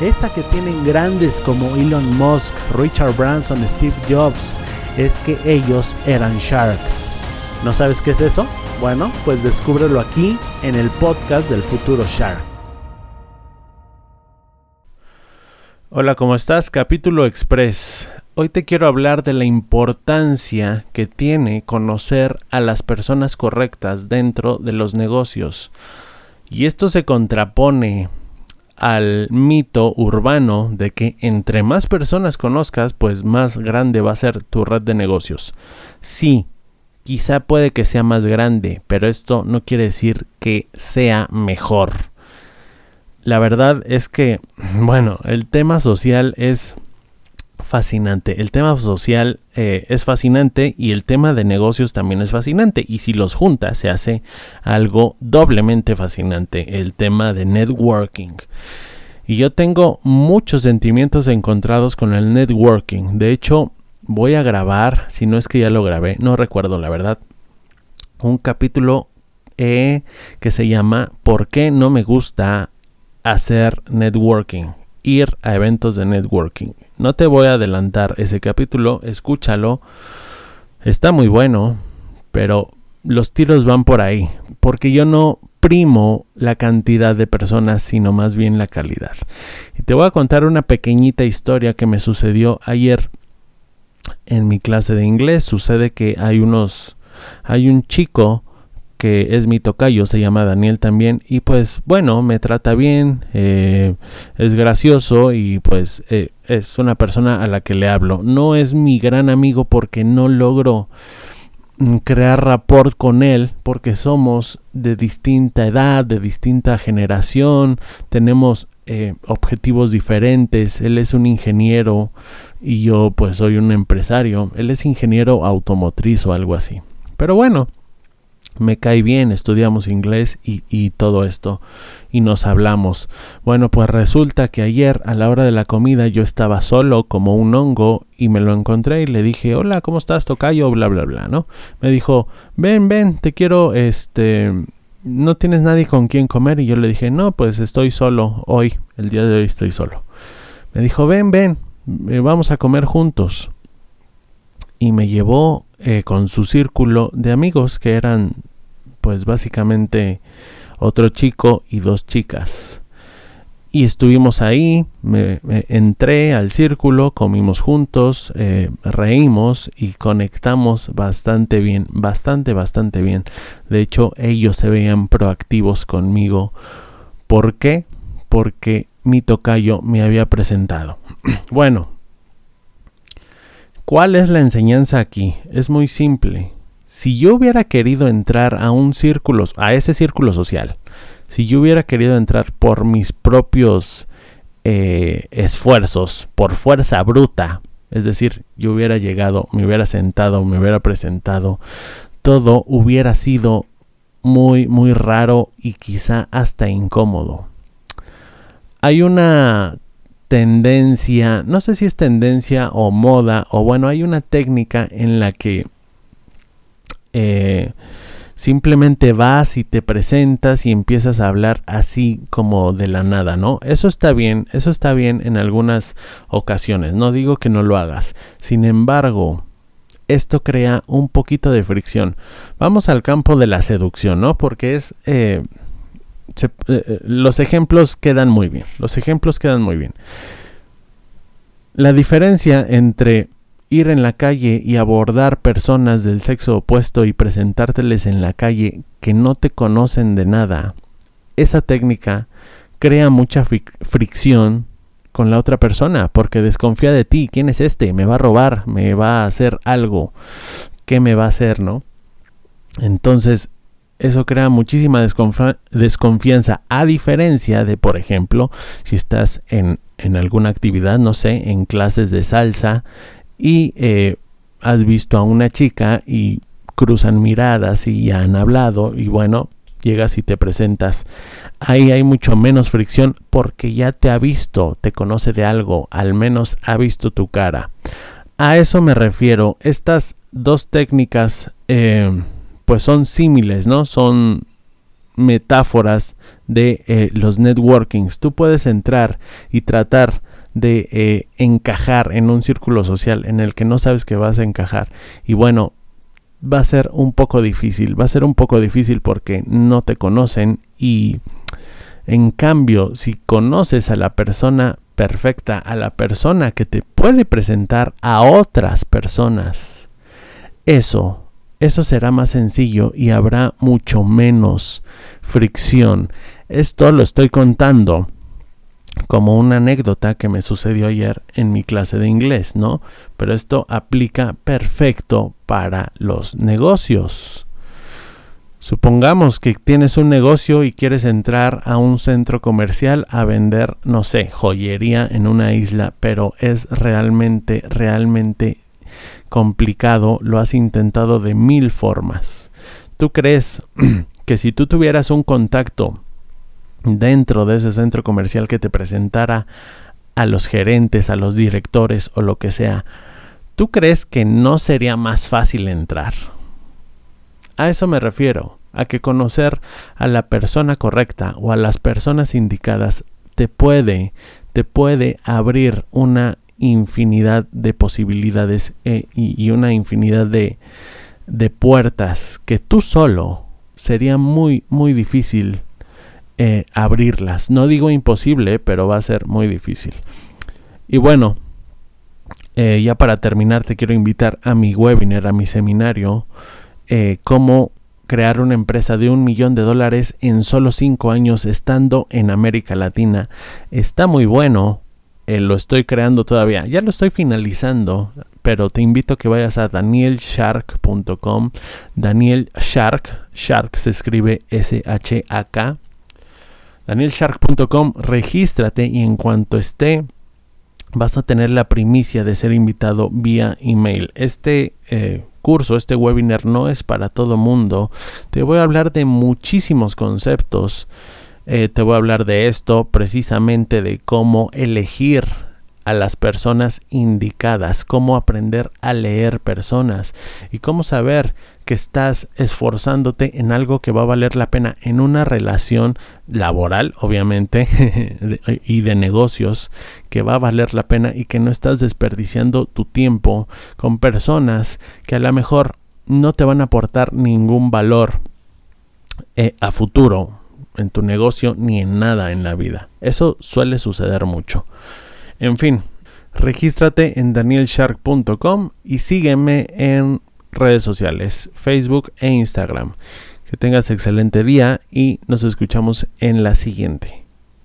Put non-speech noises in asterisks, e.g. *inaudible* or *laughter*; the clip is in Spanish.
esa que tienen grandes como Elon Musk, Richard Branson, Steve Jobs, es que ellos eran sharks. ¿No sabes qué es eso? Bueno, pues descúbrelo aquí en el podcast del futuro Shark. Hola, ¿cómo estás? Capítulo Express. Hoy te quiero hablar de la importancia que tiene conocer a las personas correctas dentro de los negocios. Y esto se contrapone al mito urbano de que entre más personas conozcas, pues más grande va a ser tu red de negocios. Sí, quizá puede que sea más grande, pero esto no quiere decir que sea mejor. La verdad es que, *laughs* bueno, el tema social es fascinante. El tema social eh, es fascinante y el tema de negocios también es fascinante. Y si los juntas se hace algo doblemente fascinante. El tema de networking. Y yo tengo muchos sentimientos encontrados con el networking. De hecho, voy a grabar, si no es que ya lo grabé, no recuerdo la verdad, un capítulo eh, que se llama ¿Por qué no me gusta hacer networking? Ir a eventos de networking. No te voy a adelantar ese capítulo, escúchalo. Está muy bueno, pero los tiros van por ahí, porque yo no primo la cantidad de personas, sino más bien la calidad. Y te voy a contar una pequeñita historia que me sucedió ayer en mi clase de inglés. Sucede que hay unos, hay un chico que es mi tocayo, se llama Daniel también, y pues bueno, me trata bien, eh, es gracioso y pues eh, es una persona a la que le hablo. No es mi gran amigo porque no logro mm, crear rapport con él porque somos de distinta edad, de distinta generación, tenemos eh, objetivos diferentes, él es un ingeniero y yo pues soy un empresario, él es ingeniero automotriz o algo así. Pero bueno, me cae bien, estudiamos inglés y, todo esto y nos hablamos. Bueno, pues resulta que ayer a la hora de la comida yo estaba solo como un hongo y me lo encontré y le dije, hola, ¿cómo estás, Tocayo? Bla, bla, bla, ¿no? Me dijo, ven, ven, te quiero, este, no tienes nadie con quien comer y yo le dije, no, pues estoy solo hoy, el día de hoy estoy solo. Me dijo, ven, ven, eh, vamos a comer juntos. Y me llevó eh, con su círculo de amigos que eran pues básicamente otro chico y dos chicas. Y estuvimos ahí, me, entré al círculo, comimos juntos, eh, reímos y conectamos bastante bien, bastante, bastante bien. De hecho, ellos se veían proactivos conmigo. ¿Por qué? Porque mi tocayo me había presentado. *clears throat* bueno, ¿cuál es la enseñanza aquí? Es muy simple si yo hubiera querido entrar a un círculo, a ese círculo social, si yo hubiera querido entrar por mis propios eh, esfuerzos, por fuerza bruta, es decir, yo hubiera llegado, me hubiera sentado, me hubiera presentado, todo hubiera sido muy, muy raro y quizá hasta incómodo. Hay una tendencia, no sé si es tendencia o moda, o bueno, hay una técnica en la que eh, simplemente vas y te presentas y empiezas a hablar así como de la nada, ¿no? Eso está bien, eso está bien en algunas ocasiones, no digo que no lo hagas. Sin embargo, esto crea un poquito de fricción. Vamos al campo de la seducción, ¿no? Porque es... Eh, eh, los ejemplos quedan muy bien. Los ejemplos quedan muy bien. La diferencia entre ir en la calle y abordar personas del sexo opuesto y presentárteles en la calle que no te conocen de nada, esa técnica crea mucha fricción con la otra persona porque desconfía de ti. ¿Quién es este? ¿Me va a robar? ¿Me va a hacer algo? ¿Qué me va a hacer? ¿No? Entonces, eso crea muchísima desconfianza, a diferencia de, por ejemplo, si estás en, en, alguna actividad, no sé, en clases de salsa y eh, has visto a una chica y cruzan miradas y ya han hablado y bueno, llegas y te presentas. Ahí hay mucho menos fricción porque ya te ha visto, te conoce de algo, al menos ha visto tu cara. A eso me refiero. Estas dos técnicas eh, pues son símiles, ¿no? Son metáforas de eh, los networkings. Tú puedes entrar y tratar de eh, encajar en un círculo social en el que no sabes que vas a encajar. Y bueno, va a ser un poco difícil, va a ser un poco difícil porque no te conocen y en cambio si conoces a la persona perfecta, a la persona que te puede presentar a otras personas, eso, eso será más sencillo y habrá mucho menos fricción. Esto lo estoy contando como una anécdota que me sucedió ayer en mi clase de inglés, ¿no? Pero esto aplica perfecto para los negocios. Supongamos que tienes un negocio y quieres entrar a un centro comercial a vender, no sé, joyería en una isla, pero es realmente, realmente complicado, lo has intentado de mil formas. ¿Tú crees *clears throat* que si tú tuvieras un contacto dentro de ese centro comercial que te presentara a los gerentes, a los directores o lo que sea, ¿tú crees que no sería más fácil entrar? A eso me refiero, a que conocer a la persona correcta o a las personas indicadas te puede, te puede abrir una infinidad de posibilidades eh, y, una infinidad de, de puertas que tú solo sería muy, muy difícil eh, abrirlas. No digo imposible, pero va a ser muy difícil. Y bueno, eh, ya para terminar te quiero invitar a mi webinar, a mi seminario, eh, cómo crear una empresa de un millón de dólares en solo cinco años estando en América Latina. Está muy bueno, lo estoy creando todavía, ya lo estoy finalizando, pero te invito a que vayas a danielshark.com, Daniel Shark, Shark se escribe S-H-A-K danielshark.com, regístrate y en cuanto esté vas a tener la primicia de ser invitado vía email. Este eh, curso, este webinar no es para todo mundo. Te voy a hablar de muchísimos conceptos. Eh, te voy a hablar de esto, precisamente de cómo elegir a las personas indicadas, cómo aprender a leer personas y cómo saber que estás esforzándote en algo que va a valer la pena en una relación laboral, obviamente, *laughs* y de negocios, que va a valer la pena y que no estás desperdiciando tu tiempo con personas que a lo mejor no te van a aportar ningún valor eh, a futuro en tu negocio ni en nada en la vida. Eso suele suceder mucho. En fin, regístrate en danielshark.com y sígueme en redes sociales, Facebook e Instagram. Que tengas excelente día y nos escuchamos en la siguiente.